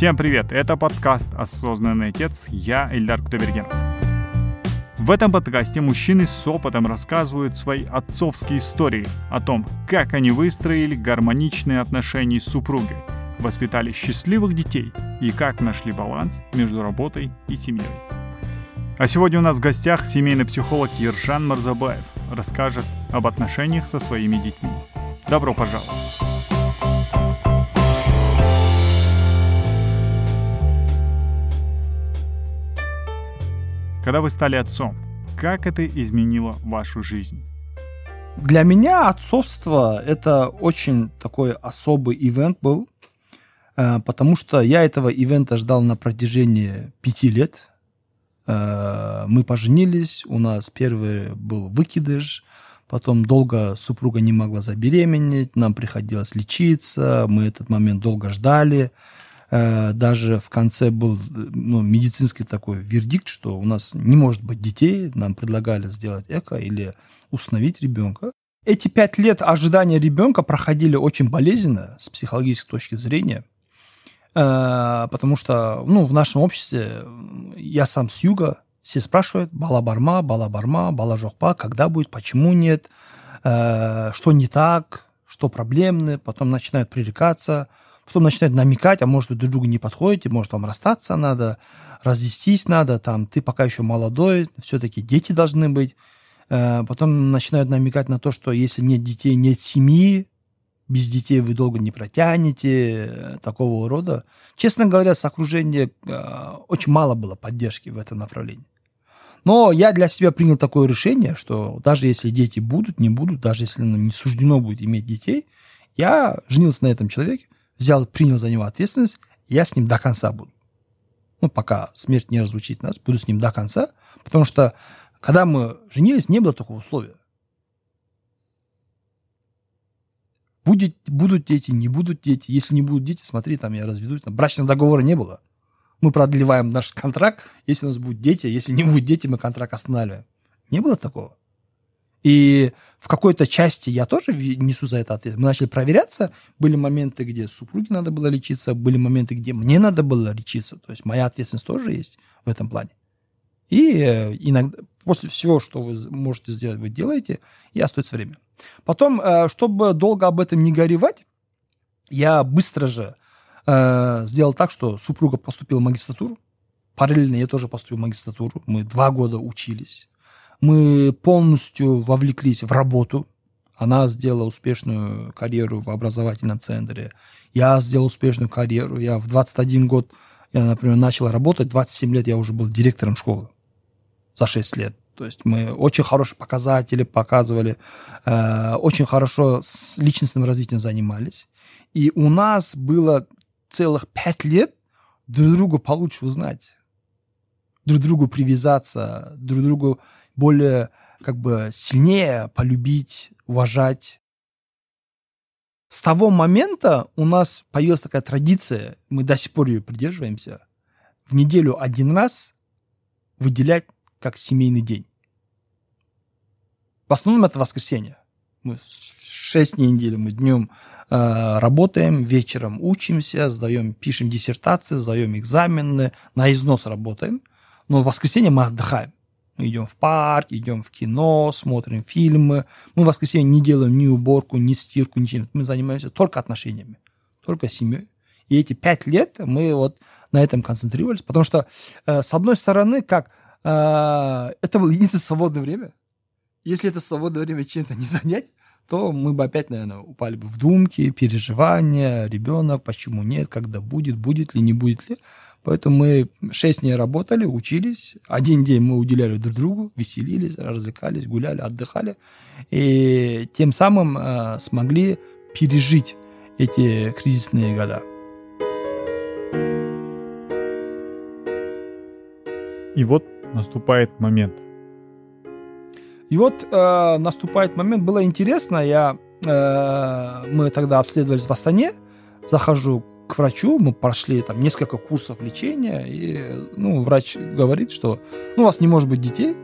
Всем привет! Это подкаст «Осознанный отец». Я Эльдар Кудайбергенов. В этом подкасте мужчины с опытом рассказывают свои отцовские истории о том, как они выстроили гармоничные отношения с супругой, воспитали счастливых детей и как нашли баланс между работой и семьей. А сегодня у нас в гостях семейный психолог Ержан Марзабаев расскажет об отношениях со своими детьми. Добро пожаловать! Когда вы стали отцом, как это изменило вашу жизнь? Для меня отцовство это очень такой особый ивент был, э, потому что я этого ивента ждал на протяжении пяти лет. Э, мы поженились, у нас первый был выкидыш, потом долго супруга не могла забеременеть, нам приходилось лечиться, мы этот момент долго ждали. Э, даже в конце был ну, медицинский такой вердикт, что у нас не может быть детей, нам предлагали сделать эко или установить ребенка. Эти пять лет ожидания ребенка проходили очень болезненно с психологической точки зрения, э, потому что ну, в нашем обществе я сам с юга, все спрашивают, бала барма, бала барма, бала жохпа, когда будет, почему нет, э, что не так, что проблемны, потом начинают пререкаться – потом начинают намекать, а может, вы друг другу не подходите, может, вам расстаться надо, развестись надо, там, ты пока еще молодой, все-таки дети должны быть. Э, потом начинают намекать на то, что если нет детей, нет семьи, без детей вы долго не протянете, э, такого рода. Честно говоря, с окружения э, очень мало было поддержки в этом направлении. Но я для себя принял такое решение, что даже если дети будут, не будут, даже если ну, не суждено будет иметь детей, я женился на этом человеке, взял, принял за него ответственность, я с ним до конца буду. Ну, пока смерть не разлучит нас, буду с ним до конца, потому что, когда мы женились, не было такого условия. Будет, будут дети, не будут дети. Если не будут дети, смотри, там я разведусь. Там брачного договора не было. Мы продлеваем наш контракт, если у нас будут дети. Если не будут дети, мы контракт останавливаем. Не было такого. И в какой-то части я тоже несу за это ответственность. Мы начали проверяться. Были моменты, где супруге надо было лечиться, были моменты, где мне надо было лечиться. То есть моя ответственность тоже есть в этом плане. И э, иногда после всего, что вы можете сделать, вы делаете, и остается время. Потом, э, чтобы долго об этом не горевать, я быстро же э, сделал так, что супруга поступила в магистратуру. Параллельно я тоже поступил в магистратуру. Мы два года учились мы полностью вовлеклись в работу. Она сделала успешную карьеру в образовательном центре. Я сделал успешную карьеру. Я в 21 год, я, например, начал работать. 27 лет я уже был директором школы. За 6 лет. То есть мы очень хорошие показатели показывали, э, очень хорошо с личностным развитием занимались. И у нас было целых пять лет друг друга получше узнать, друг другу привязаться, друг другу более как бы сильнее полюбить, уважать. С того момента у нас появилась такая традиция, мы до сих пор ее придерживаемся, в неделю один раз выделять как семейный день. В основном это воскресенье. Мы шесть дней недели мы днем э, работаем, вечером учимся, сдаем, пишем диссертации, сдаем экзамены, на износ работаем. Но в воскресенье мы отдыхаем. Мы идем в парк, идем в кино, смотрим фильмы. Мы в воскресенье не делаем ни уборку, ни стирку, ничем. Мы занимаемся только отношениями, только семьей. И эти пять лет мы вот на этом концентрировались, потому что, э, с одной стороны, как э, это было единственное свободное время. Если это свободное время чем-то не занять, то мы бы опять, наверное, упали бы в думки, переживания, ребенок, почему нет, когда будет, будет ли, не будет ли. Поэтому мы шесть дней работали, учились. Один день мы уделяли друг другу, веселились, развлекались, гуляли, отдыхали. И тем самым э, смогли пережить эти кризисные года. И вот наступает момент. И вот э, наступает момент. Было интересно, я, э, мы тогда обследовались в Астане, захожу к врачу, мы прошли там несколько курсов лечения, и ну, врач говорит, что ну, у вас не может быть детей,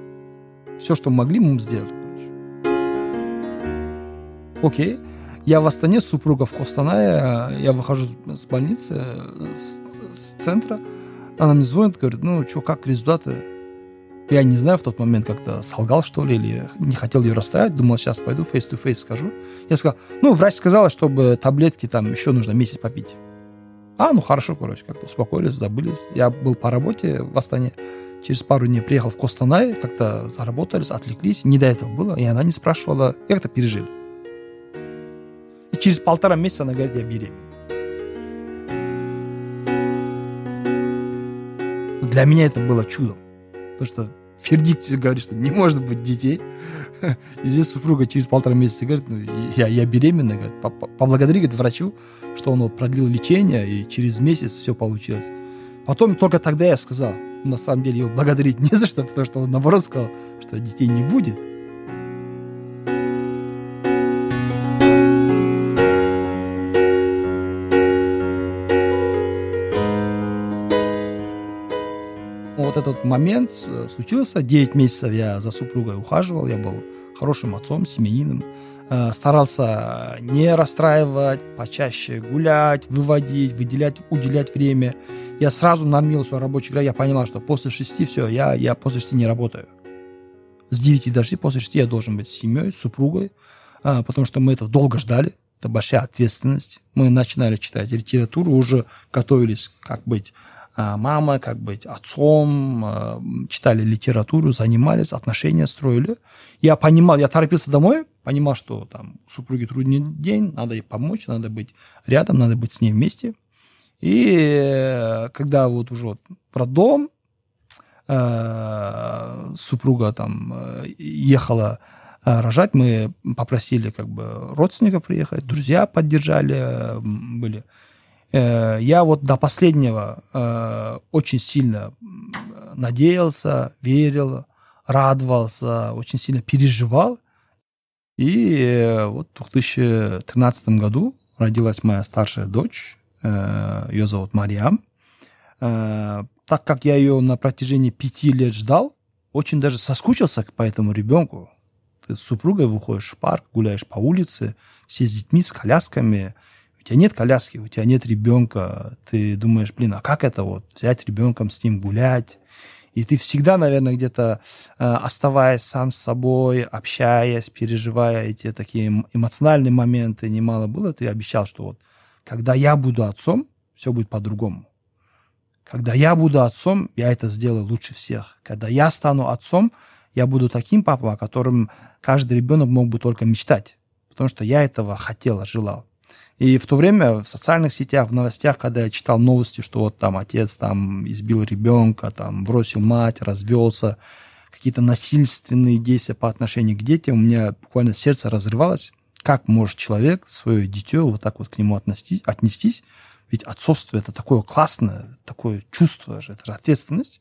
все, что могли, мы сделали. Окей. Я в Астане, супруга в Костанае, я выхожу с больницы, с, с центра, она мне звонит, говорит, ну что, как результаты? Я не знаю, в тот момент как-то солгал, что ли, или не хотел ее расстраивать, думал, сейчас пойду face-to-face скажу. Я сказал, ну, врач сказала, чтобы таблетки там еще нужно месяц попить. А, ну хорошо, короче, как-то успокоились, забылись. Я был по работе в Астане, через пару дней приехал в Костанай, как-то заработались, отвлеклись, не до этого было, и она не спрашивала, как это пережили. И через полтора месяца она говорит, я беременна. Для меня это было чудом. Потому что Фердикт говорит, что не может быть детей. И здесь супруга через полтора месяца говорит, ну, я, я беременна. Говорит, поблагодари говорит, врачу, что он вот продлил лечение, и через месяц все получилось. Потом только тогда я сказал, на самом деле его благодарить не за что, потому что он наоборот сказал, что детей не будет. Вот этот момент случился. 9 месяцев я за супругой ухаживал, я был хорошим отцом, семьянином. Э, старался не расстраивать, почаще гулять, выводить, выделять, уделять время. Я сразу нормил свой рабочий график. Я понимал, что после шести все, я, я после шести не работаю. С 9 до 6, после шести я должен быть с семьей, с супругой, э, потому что мы это долго ждали. Это большая ответственность. Мы начинали читать литературу, уже готовились, как быть мама, как быть отцом, а, читали литературу, занимались, отношения строили. Я понимал, я торопился домой, понимал, что там у супруги трудный день, надо ей помочь, надо быть рядом, надо быть с ней вместе. И э, когда вот уже вот про дом, э, супруга там э, ехала рожать, мы попросили как бы родственников приехать, друзья поддержали, были. Э, я вот до последнего э, очень сильно надеялся, верил, радовался, очень сильно переживал. И э, вот в 2013 году родилась моя старшая дочь, ее зовут Мариам. Так как я ее на протяжении пяти лет ждал, очень даже соскучился по этому ребенку. Ты с супругой выходишь в парк, гуляешь по улице, все с детьми, с колясками – тебя нет коляски, у тебя нет ребенка, ты думаешь, блин, а как это вот взять ребенком с ним гулять? И ты всегда, наверное, где-то э, оставаясь сам с собой, общаясь, переживая эти такие эмоциональные моменты, немало было, ты обещал, что вот когда я буду отцом, все будет по-другому. Когда я буду отцом, я это сделаю лучше всех. Когда я стану отцом, я буду таким папой, о котором каждый ребенок мог бы только мечтать. Потому что я этого хотел, желал. И в то время в социальных сетях, в новостях, когда я читал новости, что вот там отец там избил ребенка, там бросил мать, развелся, какие-то насильственные действия по отношению к детям, у меня буквально сердце разрывалось. Как может человек свое дитё вот так вот к нему отнести, отнестись? Ведь отцовство это такое классное, такое чувство же, это же ответственность.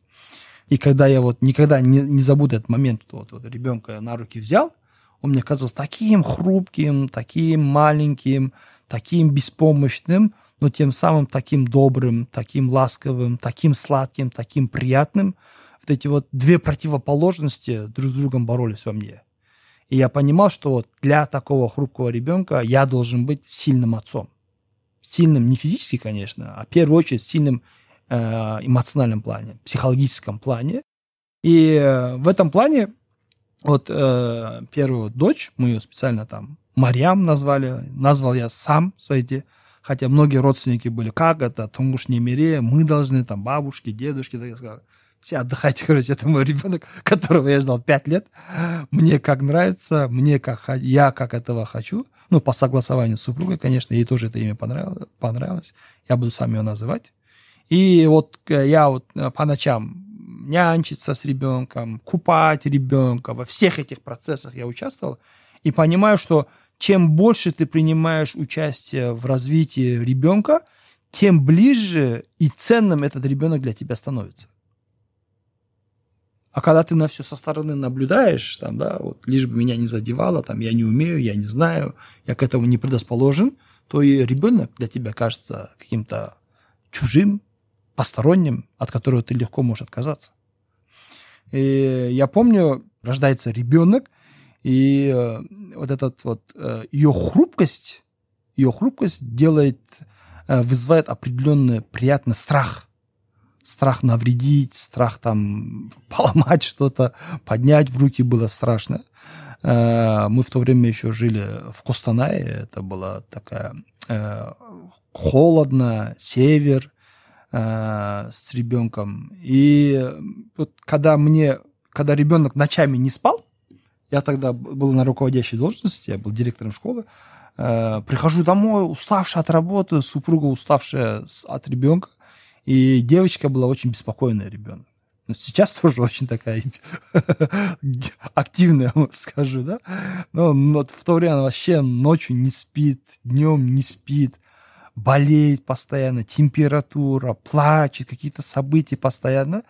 И когда я вот никогда не, не забуду этот момент, что вот, вот ребенка на руки взял, он мне казался таким хрупким, таким маленьким, таким беспомощным, но тем самым таким добрым, таким ласковым, таким сладким, таким приятным. Вот эти вот две противоположности друг с другом боролись во мне. И я понимал, что вот для такого хрупкого ребенка я должен быть сильным отцом. Сильным не физически, конечно, а в первую очередь сильным э, эмоциональном плане, психологическом плане. И э, в этом плане вот э, первую дочь, мы ее специально там Марьям назвали, назвал я сам свои хотя многие родственники были, как это, Тунгуш Немире, мы должны, там, бабушки, дедушки, так я сказал, все отдыхайте, короче, это мой ребенок, которого я ждал пять лет, мне как нравится, мне как, я как этого хочу, ну, по согласованию с супругой, конечно, ей тоже это имя понравилось, понравилось, я буду сам ее называть, и вот э, я вот э, по ночам нянчиться с ребенком, купать ребенка, во всех этих процессах я участвовал, и понимаю, что чем больше ты принимаешь участие в развитии ребенка, тем ближе и ценным этот ребенок для тебя становится. А когда ты на все со стороны наблюдаешь, там, да, вот, лишь бы меня не задевало, там, я не умею, я не знаю, я к этому не предрасположен, то и ребенок для тебя кажется каким-то чужим, посторонним, от которого ты легко можешь отказаться. И я помню, рождается ребенок, и э, вот этот вот э, ее хрупкость, ее хрупкость делает, э, вызывает определенный приятный страх. Страх навредить, страх там поломать что-то, поднять в руки было страшно. Э, мы в то время еще жили в Костанае, это была такая э, холодно, север, с ребенком. И вот когда мне, когда ребенок ночами не спал, я тогда был на руководящей должности, я был директором школы, Э, прихожу домой, уставшая от работы, супруга уставшая от ребенка, и девочка была очень беспокойная ребенок. Но сейчас тоже очень такая активная, скажу, да. Но, но в то время она вообще ночью не спит, днем не спит, болеет постоянно, температура, плачет, какие-то события постоянно.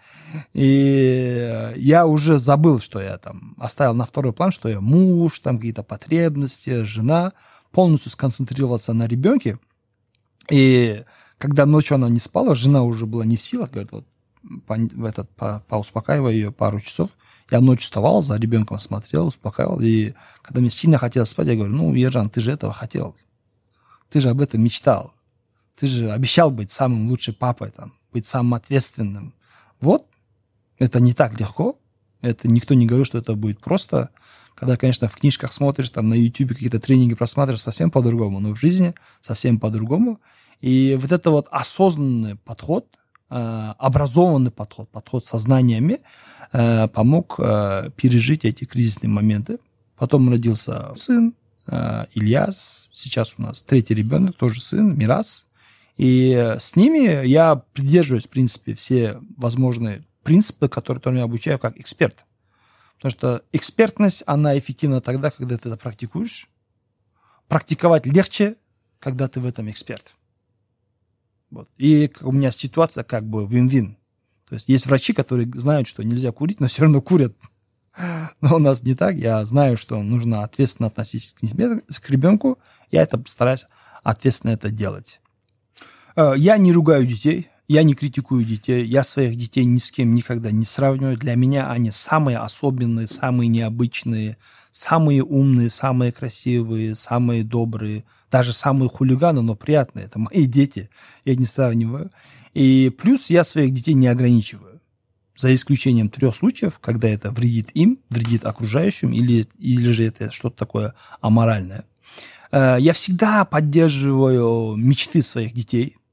И я уже забыл, что я там оставил на второй план, что я муж, там какие-то потребности, жена полностью сконцентрироваться на ребенке. И когда ночью она не спала, жена уже была не в силах, говорит, вот, по, этот, по, поуспокаивая ее пару часов. Я ночью вставал, за ребенком смотрел, успокаивал. И когда мне сильно хотелось спать, я говорю, ну, Ержан, ты же этого хотел. Ты же об этом мечтал. Ты же обещал быть самым лучшим папой, там, быть самым ответственным. Вот, это не так легко. Это никто не говорит, что это будет просто. Когда, конечно, в книжках смотришь, там на YouTube какие-то тренинги просматриваешь, совсем по-другому, но в жизни совсем по-другому. И вот это вот осознанный подход, э, образованный подход, подход со знаниями э, помог э, пережить эти кризисные моменты. Потом родился сын, Ильяс, сейчас у нас третий ребенок, тоже сын, Мирас. И с ними я придерживаюсь, в принципе, все возможные принципы, которые, я обучаю как эксперт. Потому что экспертность, она эффективна тогда, когда ты это практикуешь. Практиковать легче, когда ты в этом эксперт. Вот. И у меня ситуация как бы вин-вин. То есть есть врачи, которые знают, что нельзя курить, но все равно курят. Но у нас не так. Я знаю, что нужно ответственно относиться к, ребенку. Я это стараюсь ответственно это делать. Э, я не ругаю детей. Я не критикую детей, я своих детей ни с кем никогда не сравниваю. Для меня они самые особенные, самые необычные, самые умные, самые красивые, самые добрые, даже самые хулиганы, но приятные. Это мои дети, я не сравниваю. И плюс я своих детей не ограничиваю. За исключением трех случаев, когда это вредит им, вредит окружающим, или, или же это что-то такое аморальное. Э, я всегда поддерживаю мечты своих детей –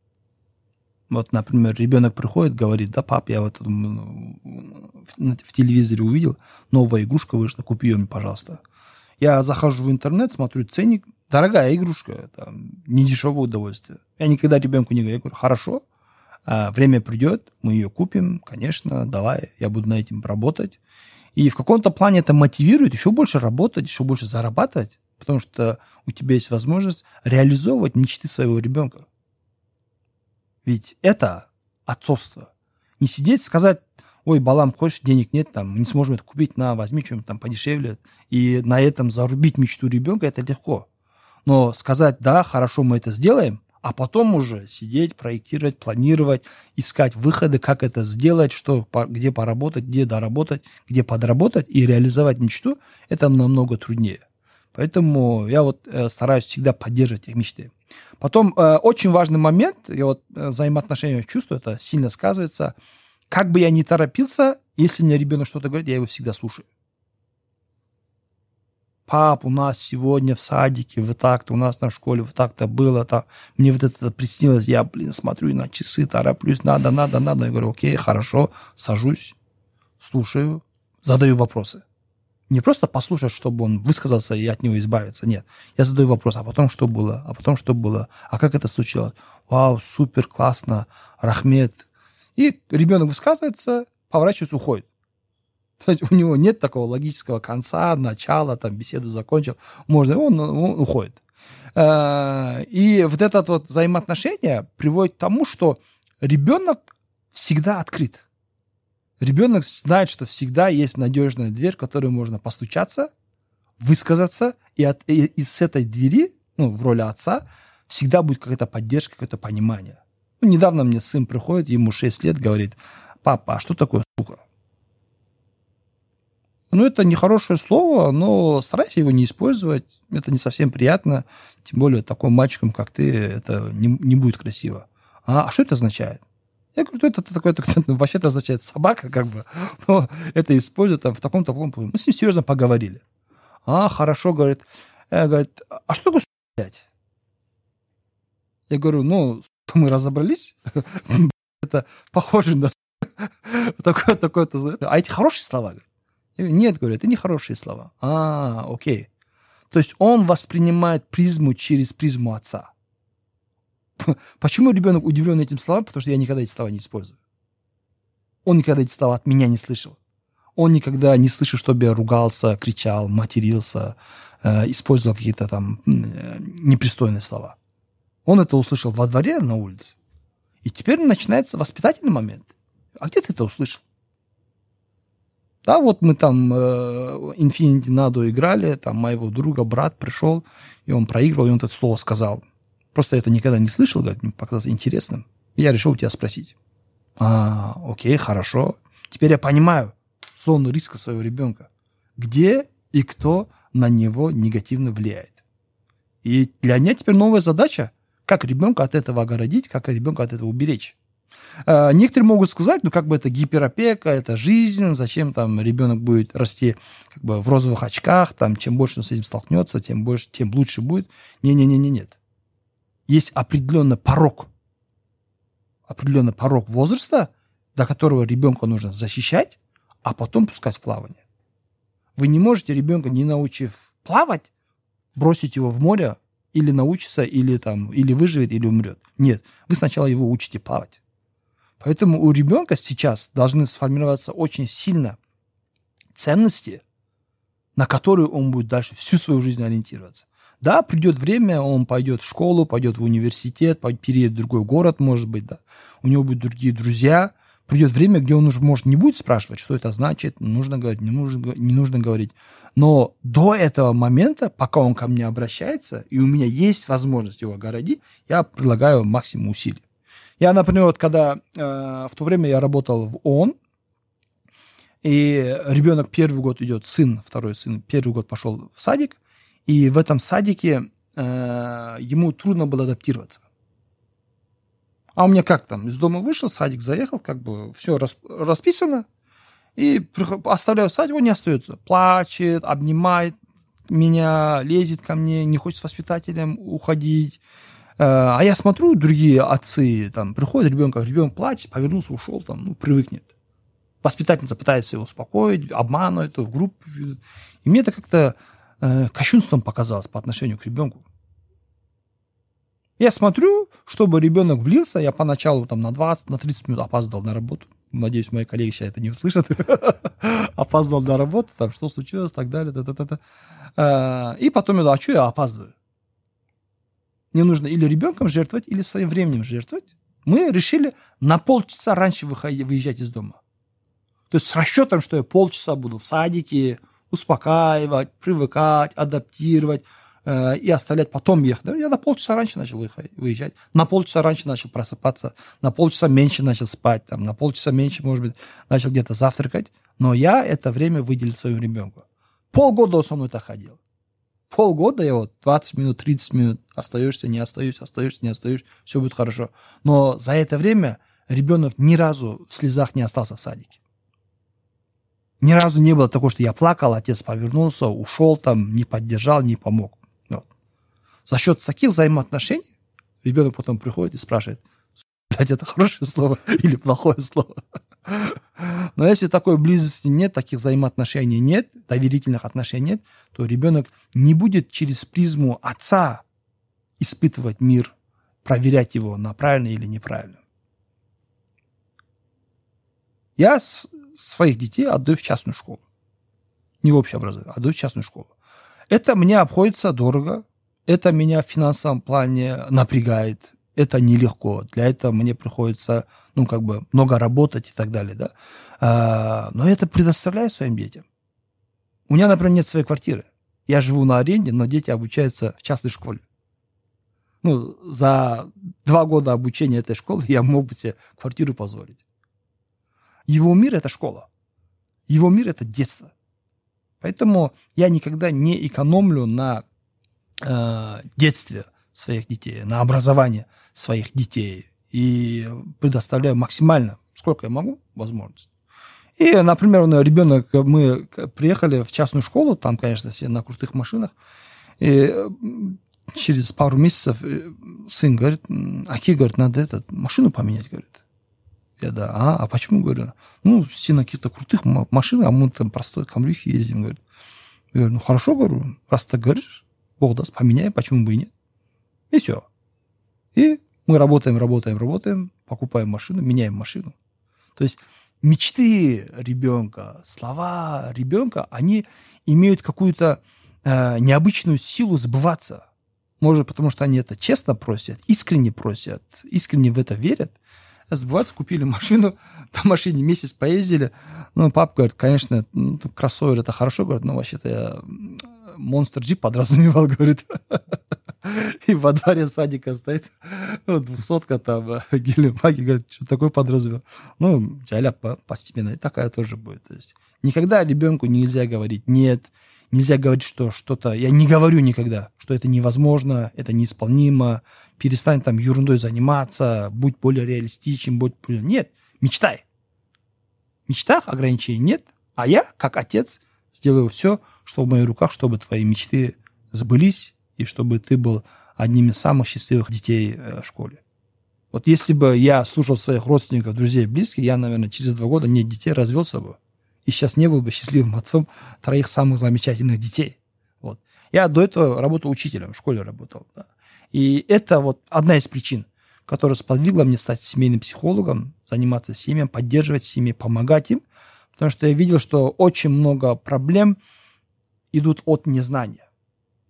вот, например, ребенок приходит, говорит, да, пап, я вот в, телевизоре увидел, новая игрушка вышла, купи ее мне, пожалуйста. Я захожу в интернет, смотрю ценник, дорогая игрушка, это не дешевое удовольствие. Я никогда ребенку не говорю, я говорю, хорошо, время придет, мы ее купим, конечно, давай, я буду на этим работать. И в каком-то плане это мотивирует еще больше работать, еще больше зарабатывать, потому что у тебя есть возможность реализовывать мечты своего ребенка. Ведь это отцовство. Не сидеть, сказать, ой, балам, хочешь, денег нет, там, не сможем это купить, на, возьми что-нибудь там подешевле. И на этом зарубить мечту ребенка, это легко. Но сказать, да, хорошо, мы это сделаем, а потом уже сидеть, проектировать, планировать, искать выходы, как это сделать, что, где поработать, где доработать, где подработать и реализовать мечту, это намного труднее. Поэтому я вот э, стараюсь всегда поддерживать их мечты. Потом э, очень важный момент, я вот э, взаимоотношения чувствую, это сильно сказывается. Как бы я ни торопился, если мне ребенок что-то говорит, я его всегда слушаю. Пап, у нас сегодня в садике вот так-то, у нас на школе вот так-то было, так. мне вот это приснилось, я, блин, смотрю на часы, тороплюсь, надо, надо, надо. Я говорю, окей, хорошо, сажусь, слушаю, задаю вопросы. Не просто послушать, чтобы он высказался и от него избавиться. Нет. Я задаю вопрос, а потом что было? А потом что было? А как это случилось? Вау, супер, классно, рахмет. И ребенок высказывается, поворачивается, уходит. То есть у него нет такого логического конца, начала, там, беседу закончил. Можно, он, он уходит. Э, и вот это вот взаимоотношение приводит к тому, что ребенок всегда открыт. Ребенок знает, что всегда есть надежная дверь, в которую можно постучаться, высказаться, и, от, и, и с этой двери, ну, в роли отца, всегда будет какая-то поддержка, какое-то понимание. Ну, недавно мне сын приходит, ему 6 лет, говорит, папа, а что такое сука? Ну, это нехорошее слово, но старайся его не использовать. Это не совсем приятно. Тем более таким мальчиком, как ты, это не, не будет красиво. А, а что это означает? Я говорю, это такое, ну, вообще это означает собака, как бы. Но это используют там в таком-то Мы с ним серьезно поговорили. А, хорошо, говорит. Я, говорит, а что такое блядь? Я говорю, ну, мы разобрались. это похоже на такое, такое. А эти хорошие слова? Нет, говорю, это не хорошие слова. А, окей. То есть он воспринимает призму через призму отца. Почему ребенок удивлен этим словам? Потому что я никогда эти слова не использую. Он никогда эти слова от меня не слышал. Он никогда не слышал, чтобы я ругался, кричал, матерился, э, использовал какие-то там э, непристойные слова. Он это услышал во дворе на улице. И теперь начинается воспитательный момент. А где ты это услышал? Да, вот мы там э, Infinity Nado играли, там моего друга брат пришел, и он проигрывал, и он это слово сказал. Просто это никогда не слышал, говорит, мне показалось интересным. Я решил у тебя спросить. А, окей, хорошо. Теперь я понимаю зону риска своего ребенка. Где и кто на него негативно влияет. И для меня теперь новая задача, как ребенка от этого огородить, как ребенка от этого уберечь. А, некоторые могут сказать, ну как бы это гиперопека, это жизнь, зачем там ребенок будет расти как бы в розовых очках, там чем больше он с этим столкнется, тем больше, тем лучше будет. Не-не-не-не, нет. Есть определенный порог, определенный порог возраста, до которого ребенка нужно защищать, а потом пускать в плавание. Вы не можете ребенка, не научив плавать, бросить его в море, или научится, или, там, или выживет, или умрет. Нет, вы сначала его учите плавать. Поэтому у ребенка сейчас должны сформироваться очень сильно ценности, на которые он будет дальше всю свою жизнь ориентироваться. Да, придет время, он пойдет в школу, пойдет в университет, переедет в другой город, может быть, да. У него будут другие друзья. Придет время, где он уже, может, не будет спрашивать, что это значит, нужно говорить, не нужно, не нужно говорить. Но до этого момента, пока он ко мне обращается, и у меня есть возможность его огородить, я предлагаю максимум усилий. Я, например, вот когда э, в то время я работал в ООН, и ребенок первый год идет, сын, второй сын, первый год пошел в садик, и в этом садике э, ему трудно было адаптироваться. А у меня как там, из дома вышел, садик заехал, как бы все расписано, и оставляю садик, он не остается. Плачет, обнимает меня, лезет ко мне, не хочет с воспитателем уходить, а я смотрю, другие отцы, там, приходят ребенка, ребенок плачет, повернулся, ушел, там, ну, привыкнет. Воспитательница пытается его успокоить, обманывает, в группу. И мне это как-то э, кощунством показалось по отношению к ребенку. Я смотрю, чтобы ребенок влился, я поначалу там на 20, на 30 минут опаздывал на работу. Надеюсь, мои коллеги сейчас это не услышат. опаздывал на работу, там, что случилось, так далее. -та. И потом я, а что я опаздываю? Мне нужно или ребенком жертвовать, или своим временем жертвовать, мы решили на полчаса раньше выезжать из дома. То есть с расчетом, что я полчаса буду в садике, успокаивать, привыкать, адаптировать э, и оставлять потом ехать. Я на полчаса раньше начал выезжать, на полчаса раньше начал просыпаться, на полчаса меньше начал спать, там, на полчаса меньше, может быть, начал где-то завтракать. Но я это время выделил своему ребенку. Полгода он со мной так ходил полгода я вот 20 минут, 30 минут остаешься, не остаешься, остаешься, не остаешься, все будет хорошо. Но за это время ребенок ни разу в слезах не остался в садике. Ни разу не было такого, что я плакал, отец повернулся, ушел там, не поддержал, не помог. Вот. За счет таких взаимоотношений ребенок потом приходит и спрашивает, блядь, это хорошее слово или плохое слово? Но если такой близости нет, таких взаимоотношений нет, доверительных отношений нет, то ребенок не будет через призму отца испытывать мир, проверять его на правильно или неправильно. Я своих детей отдаю в частную школу. Не в общее образование, отдаю в частную школу. Это мне обходится дорого, это меня в финансовом плане напрягает, это нелегко. Для этого мне приходится, ну, как бы, много работать и так далее, да. А, но это предоставляю своим детям. У меня, например, нет своей квартиры. Я живу на аренде, но дети обучаются в частной школе. Ну, за два года обучения этой школы я мог бы себе квартиру позволить. Его мир – это школа. Его мир – это детство. Поэтому я никогда не экономлю на э, детстве своих детей, на образовании своих детей и предоставляю максимально, сколько я могу, возможность. И, например, ребенок, мы приехали в частную школу, там, конечно, все на крутых машинах, и через пару месяцев э, сын говорит, Аки, говорит, надо этот, машину поменять, говорит. Я, да, а, а почему, говорю, ну, все на каких-то крутых машинах, а мы там простой камрюхи ездим, говорит. Я говорю, ну, хорошо, говорю, раз ты говоришь, Бог даст, поменяем, почему бы и нет. И все. И мы работаем, работаем, работаем, покупаем машину, меняем машину. То есть мечты ребенка, слова ребенка, они имеют какую-то э, необычную силу сбываться. Может, потому что они это честно просят, искренне просят, искренне в это верят. Сбываться, купили машину, на машине месяц поездили. Ну, папа говорит, конечно, ну, кроссовер это хорошо, говорит, но вообще-то я монстр джип подразумевал, говорит. И во дворе садика стоит двухсотка там, гелембаги, говорит, что такое подразумевал. Ну, джаля постепенно, и такая тоже будет. То есть никогда ребенку нельзя говорить «нет», нельзя говорить, что что-то... Я не говорю никогда, что это невозможно, это неисполнимо, перестань там ерундой заниматься, будь более реалистичен, будь... Нет, мечтай. В мечтах ограничений нет, а я, как отец, сделаю все, что в моих руках, чтобы твои мечты сбылись, и чтобы ты был одним из самых счастливых детей э, в школе. Вот если бы я слушал своих родственников, друзей, близких, я, наверное, через два года нет детей развелся бы. И сейчас не был бы счастливым отцом троих самых замечательных детей. Вот. Я до этого работал учителем, в школе работал. Да. И это вот одна из причин, которая сподвигла мне стать семейным психологом, заниматься семьей, поддерживать семьи, помогать им. Потому что я видел, что очень много проблем идут от незнания.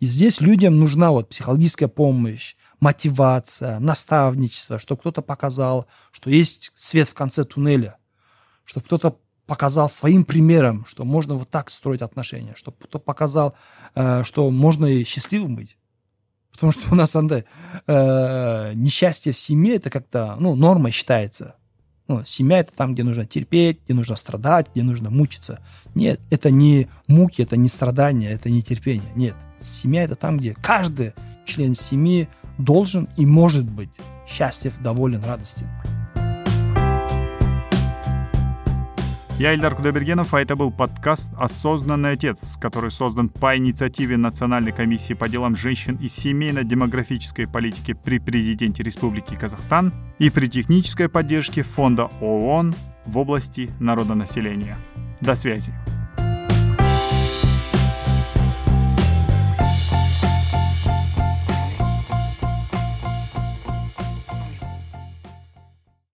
И здесь людям нужна вот психологическая помощь, мотивация, наставничество, чтобы кто-то показал, что есть свет в конце туннеля, чтобы кто-то показал своим примером, что можно вот так строить отношения, чтобы кто-то показал, э, что можно и счастливым быть. Потому что у нас, Андрей, э, несчастье в семье это как-то, ну, норма считается. Ну, семья это там, где нужно терпеть, где нужно страдать, где нужно мучиться. Нет, это не муки, это не страдания, это не терпение. Нет, семья это там, где каждый член семьи должен и может быть счастлив, доволен, радостен. Я Ильдар Кудайбергенов, а это был подкаст «Осознанный отец», который создан по инициативе Национальной комиссии по делам женщин и семейно-демографической политики при президенте Республики Казахстан и при технической поддержке Фонда ООН в области народонаселения. До связи.